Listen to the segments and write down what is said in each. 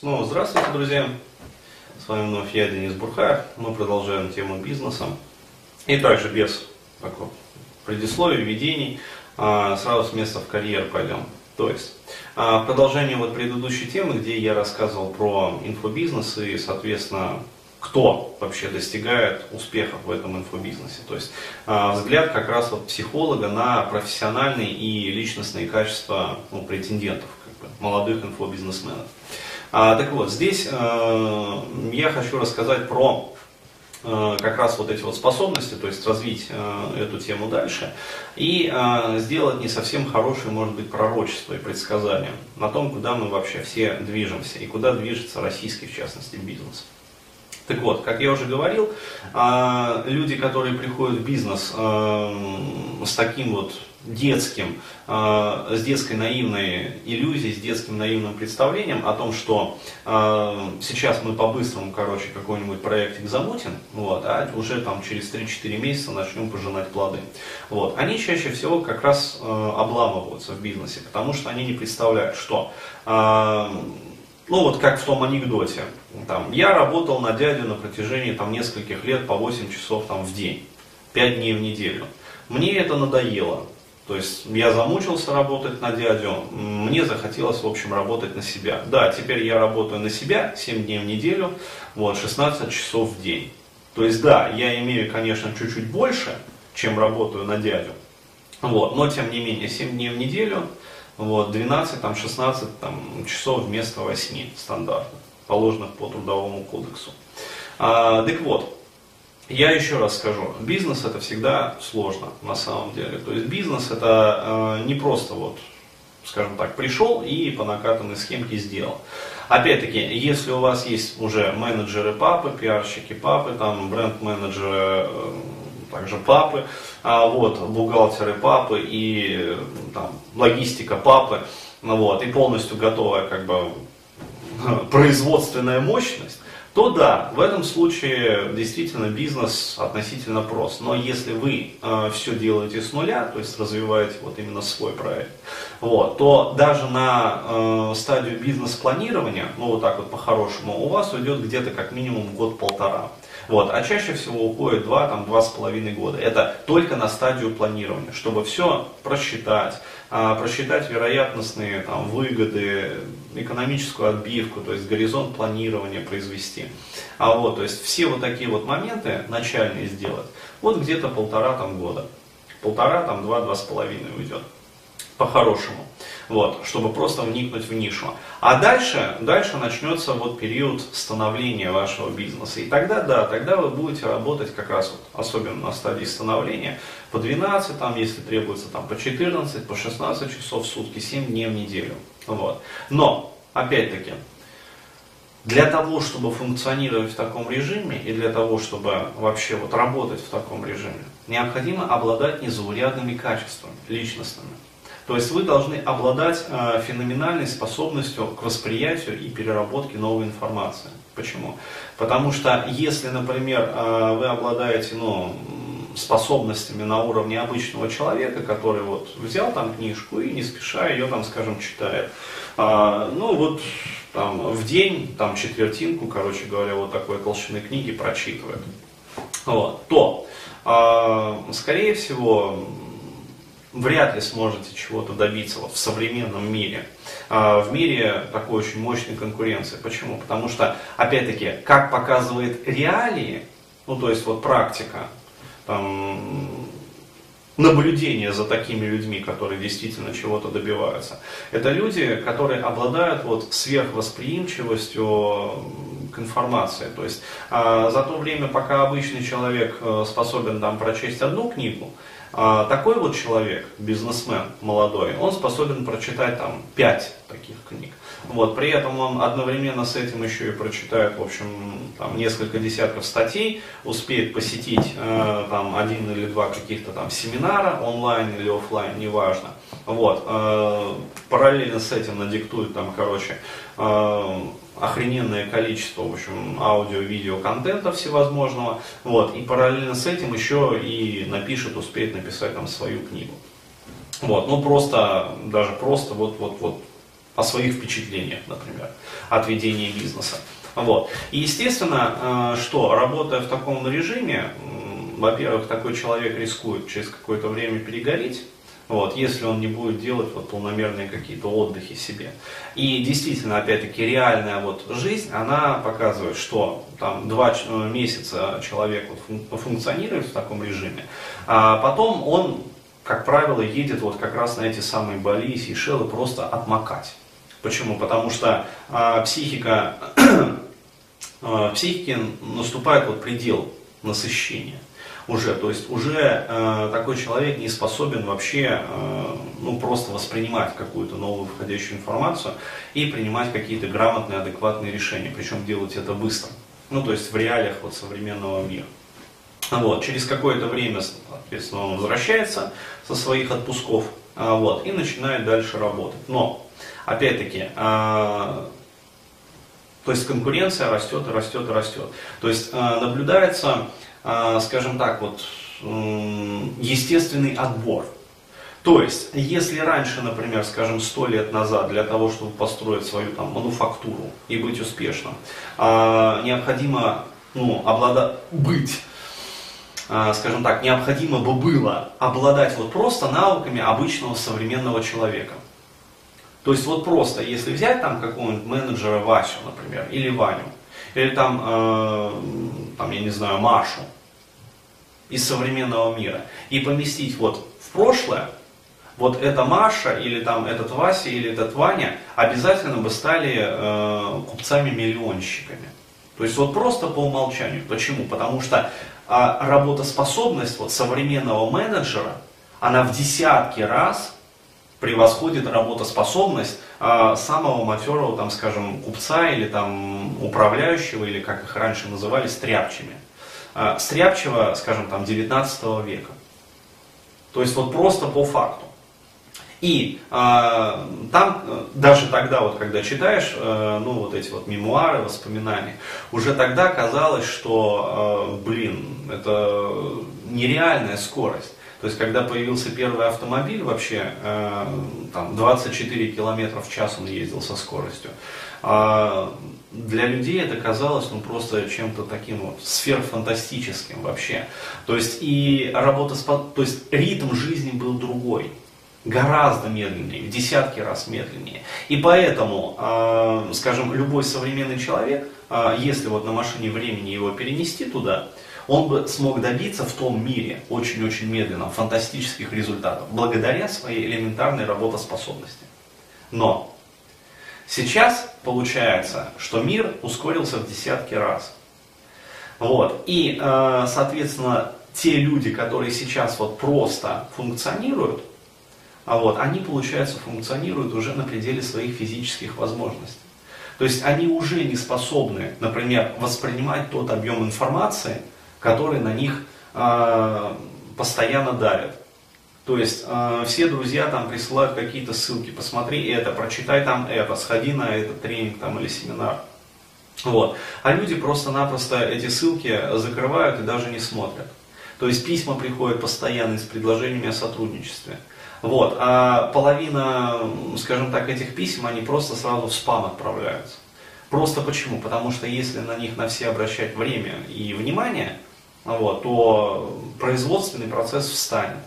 Снова здравствуйте, друзья. С вами вновь я, Денис Бурхаев. Мы продолжаем тему бизнеса. И также без такого предисловий, введений, а, сразу с места в карьер пойдем. То есть, а, продолжение вот предыдущей темы, где я рассказывал про инфобизнес и, соответственно, кто вообще достигает успехов в этом инфобизнесе. То есть а, взгляд как раз вот психолога на профессиональные и личностные качества ну, претендентов, как бы, молодых инфобизнесменов. А, так вот, здесь а, я хочу рассказать про а, как раз вот эти вот способности, то есть развить э, эту тему дальше и э, сделать не совсем хорошее, может быть, пророчество и предсказание на том, куда мы вообще все движемся и куда движется российский, в частности, бизнес. Так вот, как я уже говорил, люди, которые приходят в бизнес с таким вот детским, а, с детской наивной иллюзией, с детским наивным представлением о том, что сейчас мы по-быстрому, короче, какой-нибудь проектик замутим, вот, а уже там через 3-4 месяца начнем пожинать плоды. Вот. Они чаще всего как раз обламываются в бизнесе, потому что они не представляют, что ну вот как в том анекдоте, там, я работал на дядю на протяжении там, нескольких лет по 8 часов там, в день, 5 дней в неделю. Мне это надоело. То есть я замучился работать на дядю, мне захотелось, в общем, работать на себя. Да, теперь я работаю на себя 7 дней в неделю, вот, 16 часов в день. То есть да, я имею, конечно, чуть-чуть больше, чем работаю на дядю. Вот, но тем не менее, 7 дней в неделю, вот, 12, там, 16 там, часов вместо 8 стандартно, положенных по трудовому кодексу. А, так вот, я еще раз скажу, бизнес это всегда сложно на самом деле. То есть бизнес это э, не просто вот, скажем так, пришел и по накатанной схемке сделал. Опять-таки, если у вас есть уже менеджеры папы, пиарщики папы, там бренд-менеджеры э, также папы, а вот, бухгалтеры папы и там, логистика папы, ну вот, и полностью готовая как бы производственная мощность, то да, в этом случае действительно бизнес относительно прост. Но если вы э, все делаете с нуля, то есть развиваете вот именно свой проект, вот, то даже на э, стадию бизнес-планирования, ну вот так вот по-хорошему, у вас уйдет где-то как минимум год-полтора. Вот, а чаще всего уходит два, там, два с половиной года. Это только на стадию планирования, чтобы все просчитать, а, просчитать вероятностные там, выгоды, экономическую отбивку, то есть горизонт планирования произвести. А вот, то есть все вот такие вот моменты начальные сделать, вот где-то полтора там года. Полтора, там, два, два с половиной уйдет. По-хорошему вот, чтобы просто вникнуть в нишу. А дальше, дальше начнется вот период становления вашего бизнеса. И тогда, да, тогда вы будете работать как раз вот, особенно на стадии становления, по 12, там, если требуется, там, по 14, по 16 часов в сутки, 7 дней в неделю. Вот. Но, опять-таки, для того, чтобы функционировать в таком режиме и для того, чтобы вообще вот работать в таком режиме, необходимо обладать незаурядными качествами личностными. То есть вы должны обладать э, феноменальной способностью к восприятию и переработке новой информации. Почему? Потому что если, например, э, вы обладаете ну, способностями на уровне обычного человека, который вот взял там книжку и не спеша ее там, скажем, читает, э, ну вот там в день там четвертинку, короче говоря, вот такой толщины книги прочитывает, вот, то, скорее всего, вряд ли сможете чего-то добиться вот в современном мире. А, в мире такой очень мощной конкуренции. Почему? Потому что, опять-таки, как показывает реалии, ну то есть вот практика, там, наблюдение за такими людьми, которые действительно чего-то добиваются. Это люди, которые обладают вот сверхвосприимчивостью к информации. То есть э, за то время, пока обычный человек э, способен там прочесть одну книгу, а такой вот человек, бизнесмен молодой, он способен прочитать там пять таких книг. Вот, при этом он одновременно с этим еще и прочитает, в общем, там, несколько десятков статей, успеет посетить э, там, один или два каких-то там семинара, онлайн или офлайн, неважно. Вот, э, параллельно с этим надиктует там, короче, э, охрененное количество, в общем, аудио-видео контента всевозможного, вот, и параллельно с этим еще и напишет, успеет написать там свою книгу. Вот, ну просто, даже просто вот, вот, вот о своих впечатлениях, например, от ведения бизнеса. Вот. И естественно, э, что работая в таком режиме, во-первых, такой человек рискует через какое-то время перегореть, вот, если он не будет делать вот полномерные какие-то отдыхи себе. И действительно, опять-таки, реальная вот жизнь, она показывает, что там два месяца человек вот функционирует в таком режиме, а потом он, как правило, едет вот как раз на эти самые Бали и Сейшелы просто отмокать. Почему? Потому что а, психика, а, психики наступает вот предел насыщения уже, то есть уже э, такой человек не способен вообще э, ну, просто воспринимать какую-то новую входящую информацию и принимать какие-то грамотные, адекватные решения, причем делать это быстро, ну то есть в реалиях вот современного мира. Вот, через какое-то время, соответственно, он возвращается со своих отпусков э, вот, и начинает дальше работать. Но опять-таки, э, то есть конкуренция растет и растет и растет. То есть э, наблюдается, скажем так, вот естественный отбор. То есть, если раньше, например, скажем, сто лет назад для того, чтобы построить свою там, мануфактуру и быть успешным, э, необходимо ну, облада... быть скажем так, необходимо бы было обладать вот просто навыками обычного современного человека. То есть вот просто, если взять там какого-нибудь менеджера Васю, например, или Ваню, или там, там, я не знаю, Машу из современного мира, и поместить вот в прошлое, вот эта Маша, или там этот Вася, или этот Ваня обязательно бы стали э, купцами-миллионщиками. То есть вот просто по умолчанию. Почему? Потому что э, работоспособность вот современного менеджера, она в десятки раз превосходит работоспособность э, самого матерого, там, скажем, купца или там управляющего, или как их раньше называли, стряпчими. Э, стряпчего, скажем, там, 19 века. То есть вот просто по факту. И э, там даже тогда, вот когда читаешь, э, ну вот эти вот мемуары, воспоминания, уже тогда казалось, что, э, блин, это нереальная скорость. То есть, когда появился первый автомобиль, вообще э, там 24 километра в час он ездил со скоростью. А для людей это казалось ну, просто чем-то таким вот сверхфантастическим вообще. То есть, и работа, то есть ритм жизни был другой гораздо медленнее, в десятки раз медленнее. И поэтому, э, скажем, любой современный человек, э, если вот на машине времени его перенести туда, он бы смог добиться в том мире очень-очень медленно фантастических результатов, благодаря своей элементарной работоспособности. Но сейчас получается, что мир ускорился в десятки раз. Вот. И, э, соответственно, те люди, которые сейчас вот просто функционируют, а вот, они, получается, функционируют уже на пределе своих физических возможностей. То есть они уже не способны, например, воспринимать тот объем информации, которые на них э, постоянно давят. То есть э, все друзья там присылают какие-то ссылки, посмотри это, прочитай там это, сходи на этот тренинг там или семинар. Вот. А люди просто-напросто эти ссылки закрывают и даже не смотрят. То есть письма приходят постоянно с предложениями о сотрудничестве. Вот. А половина, скажем так, этих писем, они просто сразу в спам отправляются. Просто почему? Потому что если на них на все обращать время и внимание, вот, то производственный процесс встанет.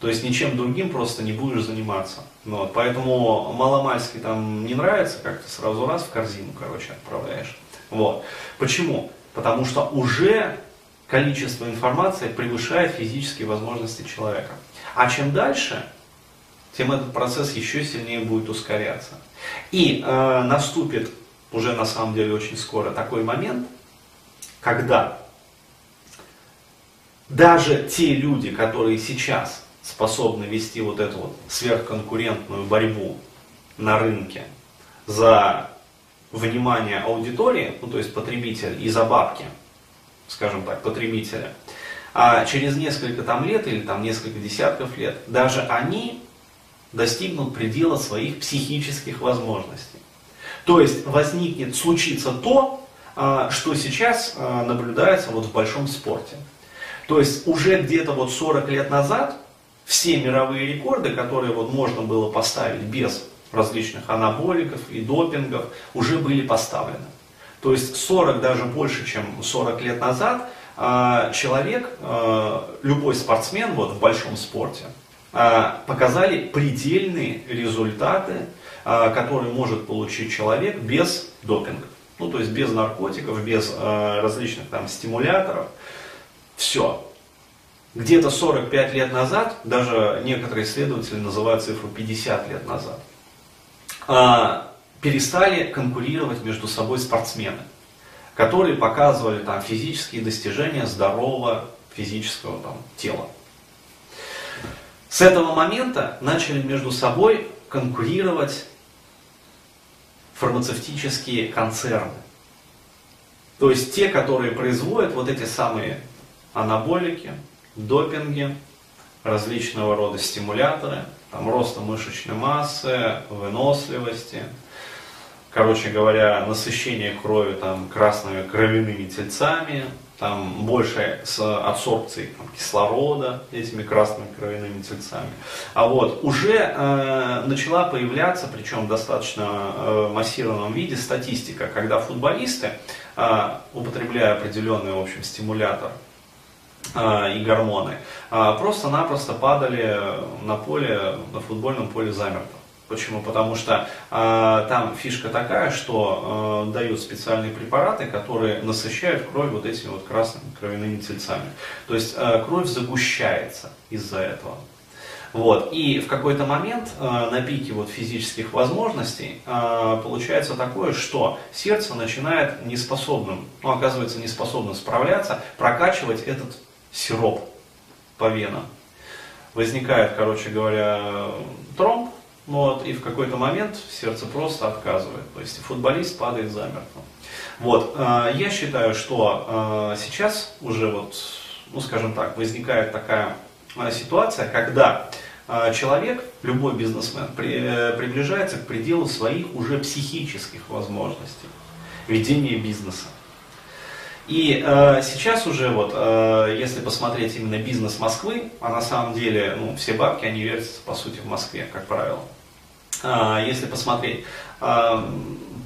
То есть ничем другим просто не будешь заниматься. Ну вот, поэтому маломальски там не нравится, как то сразу раз в корзину, короче, отправляешь. Вот. Почему? Потому что уже количество информации превышает физические возможности человека. А чем дальше, тем этот процесс еще сильнее будет ускоряться. И э, наступит уже на самом деле очень скоро такой момент, когда даже те люди, которые сейчас способны вести вот эту вот сверхконкурентную борьбу на рынке за внимание аудитории, ну то есть потребитель и за бабки, скажем так, потребителя, а через несколько там лет или там несколько десятков лет, даже они достигнут предела своих психических возможностей. То есть возникнет, случится то, а, что сейчас а, наблюдается вот в большом спорте. То есть уже где-то вот 40 лет назад все мировые рекорды, которые вот можно было поставить без различных анаболиков и допингов уже были поставлены. То есть 40, даже больше, чем 40 лет назад, а, человек, а, любой спортсмен вот, в большом спорте, а, показали предельные результаты, которые может получить человек без допинга. Ну, то есть без наркотиков, без различных там стимуляторов. Все. Где-то 45 лет назад, даже некоторые исследователи называют цифру 50 лет назад, перестали конкурировать между собой спортсмены, которые показывали там физические достижения здорового физического там, тела. С этого момента начали между собой конкурировать фармацевтические концерны. То есть те, которые производят вот эти самые анаболики, допинги, различного рода стимуляторы, там, роста мышечной массы, выносливости, короче говоря, насыщение крови там, красными кровяными тельцами, там больше с абсорбцией там, кислорода этими красными кровяными тельцами. А вот уже э, начала появляться, причем в достаточно э, массированном виде, статистика, когда футболисты, э, употребляя определенный, в общем, стимулятор и гормоны, э, просто-напросто падали на поле, на футбольном поле замертво. Почему? Потому что э, там фишка такая, что э, дают специальные препараты, которые насыщают кровь вот этими вот красными кровяными тельцами. То есть э, кровь загущается из-за этого. Вот. И в какой-то момент э, на пике вот физических возможностей э, получается такое, что сердце начинает неспособным, ну, оказывается неспособным справляться, прокачивать этот сироп по венам. Возникает, короче говоря, тромб, вот, и в какой-то момент сердце просто отказывает. То есть футболист падает замертво. Вот, э, я считаю, что э, сейчас уже вот, ну скажем так, возникает такая э, ситуация, когда человек, любой бизнесмен, при, приближается к пределу своих уже психических возможностей ведения бизнеса. И э, сейчас уже вот, э, если посмотреть именно бизнес Москвы, а на самом деле, ну, все бабки, они вертятся, по сути, в Москве, как правило. А, если посмотреть, а,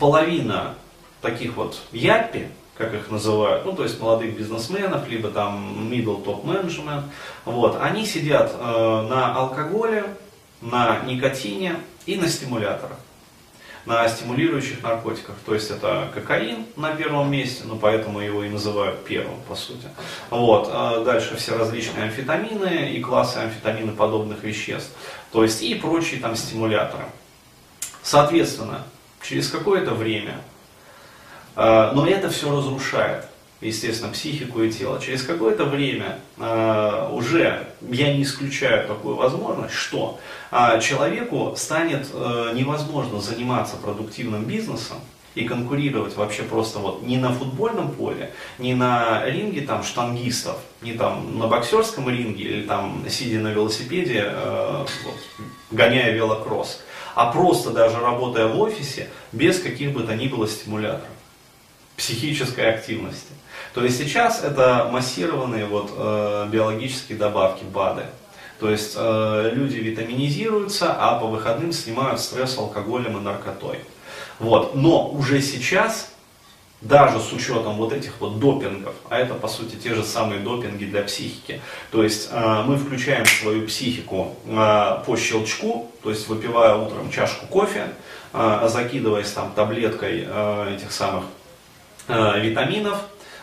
половина таких вот япи, как их называют, ну, то есть молодых бизнесменов, либо там middle top management, вот, они сидят э, на алкоголе, на никотине и на стимуляторах, на стимулирующих наркотиках. То есть это кокаин на первом месте, ну, поэтому его и называют первым, по сути. Вот, а дальше все различные амфетамины и классы амфетаминоподобных веществ, то есть и прочие там стимуляторы. Соответственно, через какое-то время, э, но это все разрушает, естественно, психику и тело. Через какое-то время э, уже я не исключаю такую возможность, что э, человеку станет невозможно заниматься продуктивным бизнесом, и конкурировать вообще просто вот не на футбольном поле, не на ринге там штангистов, не там на боксерском ринге или там сидя на велосипеде, э, вот, гоняя велокросс а просто даже работая в офисе без каких бы то ни было стимуляторов психической активности. То есть сейчас это массированные вот, э, биологические добавки БАДы. То есть э, люди витаминизируются, а по выходным снимают стресс алкоголем и наркотой. Вот. Но уже сейчас даже с учетом вот этих вот допингов, а это по сути те же самые допинги для психики. То есть э, мы включаем свою психику э, по щелчку, то есть выпивая утром чашку кофе, э, закидываясь там таблеткой э, этих самых э, витаминов,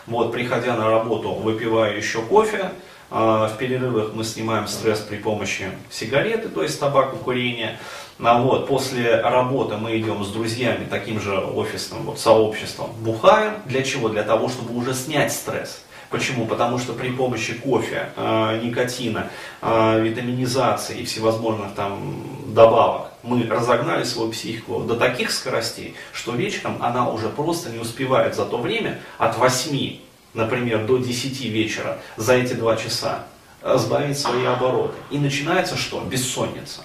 вот, приходя на работу, выпивая еще кофе, э, в перерывах мы снимаем стресс при помощи сигареты, то есть табаку, курения. А вот, после работы мы идем с друзьями, таким же офисным вот, сообществом, бухаем. Для чего? Для того, чтобы уже снять стресс. Почему? Потому что при помощи кофе, э, никотина, э, витаминизации и всевозможных там добавок мы разогнали свою психику до таких скоростей, что вечером она уже просто не успевает за то время от 8, например, до 10 вечера за эти два часа сбавить свои обороты. И начинается что? Бессонница.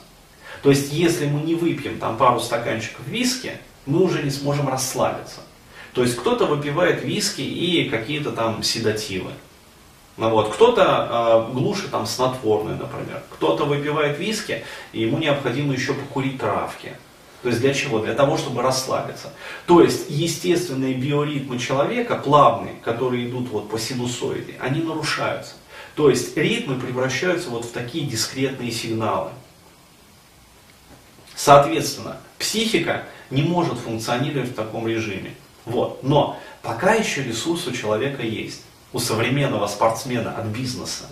То есть, если мы не выпьем там пару стаканчиков виски, мы уже не сможем расслабиться. То есть, кто-то выпивает виски и какие-то там седативы. Ну вот, кто-то э, глушит там снотворные, например. Кто-то выпивает виски, и ему необходимо еще покурить травки. То есть для чего? Для того, чтобы расслабиться. То есть естественные биоритмы человека, плавные, которые идут вот по синусоиде, они нарушаются. То есть ритмы превращаются вот в такие дискретные сигналы. Соответственно, психика не может функционировать в таком режиме. Вот. Но пока еще ресурс у человека есть. У современного спортсмена от бизнеса.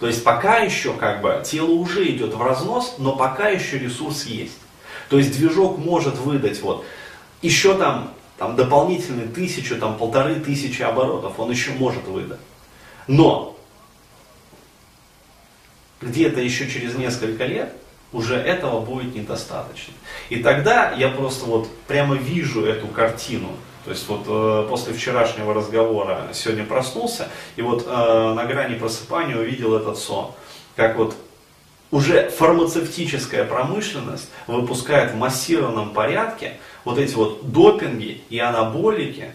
То есть пока еще как бы тело уже идет в разнос, но пока еще ресурс есть. То есть движок может выдать вот еще там, там дополнительные тысячу, там полторы тысячи оборотов, он еще может выдать. Но где-то еще через несколько лет уже этого будет недостаточно. И тогда я просто вот прямо вижу эту картину. То есть вот э, после вчерашнего разговора сегодня проснулся, и вот э, на грани просыпания увидел этот сон. Как вот уже фармацевтическая промышленность выпускает в массированном порядке вот эти вот допинги и анаболики,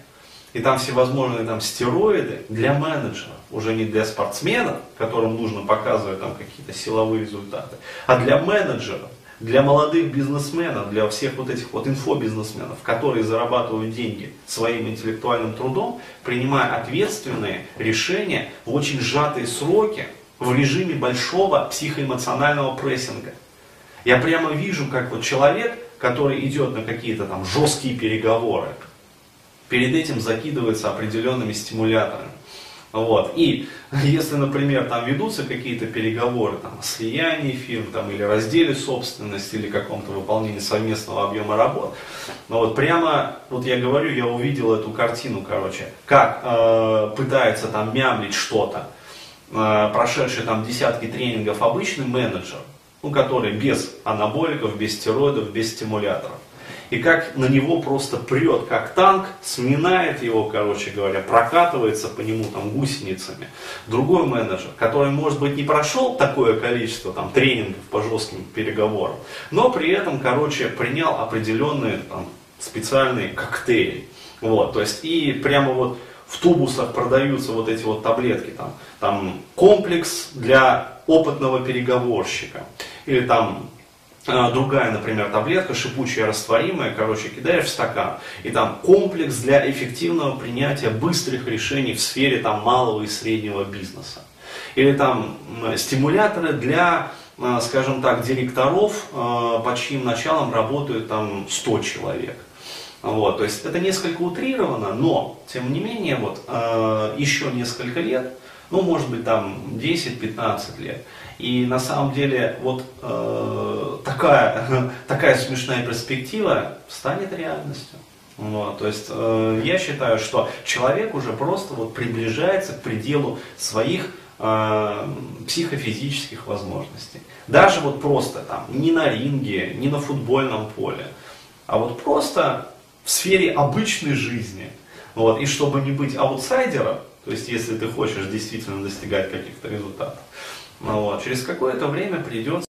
и там всевозможные там стероиды для менеджеров, уже не для спортсменов, которым нужно показывать там какие-то силовые результаты, а для менеджеров, для молодых бизнесменов, для всех вот этих вот инфобизнесменов, которые зарабатывают деньги своим интеллектуальным трудом, принимая ответственные решения в очень сжатые сроки, в режиме большого психоэмоционального прессинга. Я прямо вижу, как вот человек, который идет на какие-то там жесткие переговоры, перед этим закидывается определенными стимуляторами. Вот. И если, например, там ведутся какие-то переговоры там, о слиянии фирм там, или разделе собственности или каком-то выполнении совместного объема работ, ну вот прямо, вот я говорю, я увидел эту картину, короче, как э, пытается там мямлить что-то, э, прошедший там десятки тренингов обычный менеджер, ну, который без анаболиков, без стероидов, без стимуляторов и как на него просто прет, как танк, сминает его, короче говоря, прокатывается по нему там гусеницами. Другой менеджер, который, может быть, не прошел такое количество там тренингов по жестким переговорам, но при этом, короче, принял определенные там специальные коктейли. Вот, то есть и прямо вот в тубусах продаются вот эти вот таблетки, там, там комплекс для опытного переговорщика, или там другая, например, таблетка, шипучая, растворимая, короче, кидаешь в стакан, и там комплекс для эффективного принятия быстрых решений в сфере там малого и среднего бизнеса. Или там стимуляторы для, а, скажем так, директоров, а, по чьим началам работают там 100 человек. Вот, то есть это несколько утрировано, но, тем не менее, вот, еще несколько лет, ну, может быть, там 10-15 лет, и на самом деле вот э, такая, такая смешная перспектива станет реальностью. Вот, то есть э, я считаю, что человек уже просто вот приближается к пределу своих э, психофизических возможностей. Даже вот просто там, не на ринге, не на футбольном поле, а вот просто в сфере обычной жизни. Вот, и чтобы не быть аутсайдером, то есть если ты хочешь действительно достигать каких-то результатов, ну вот. Через какое-то время придется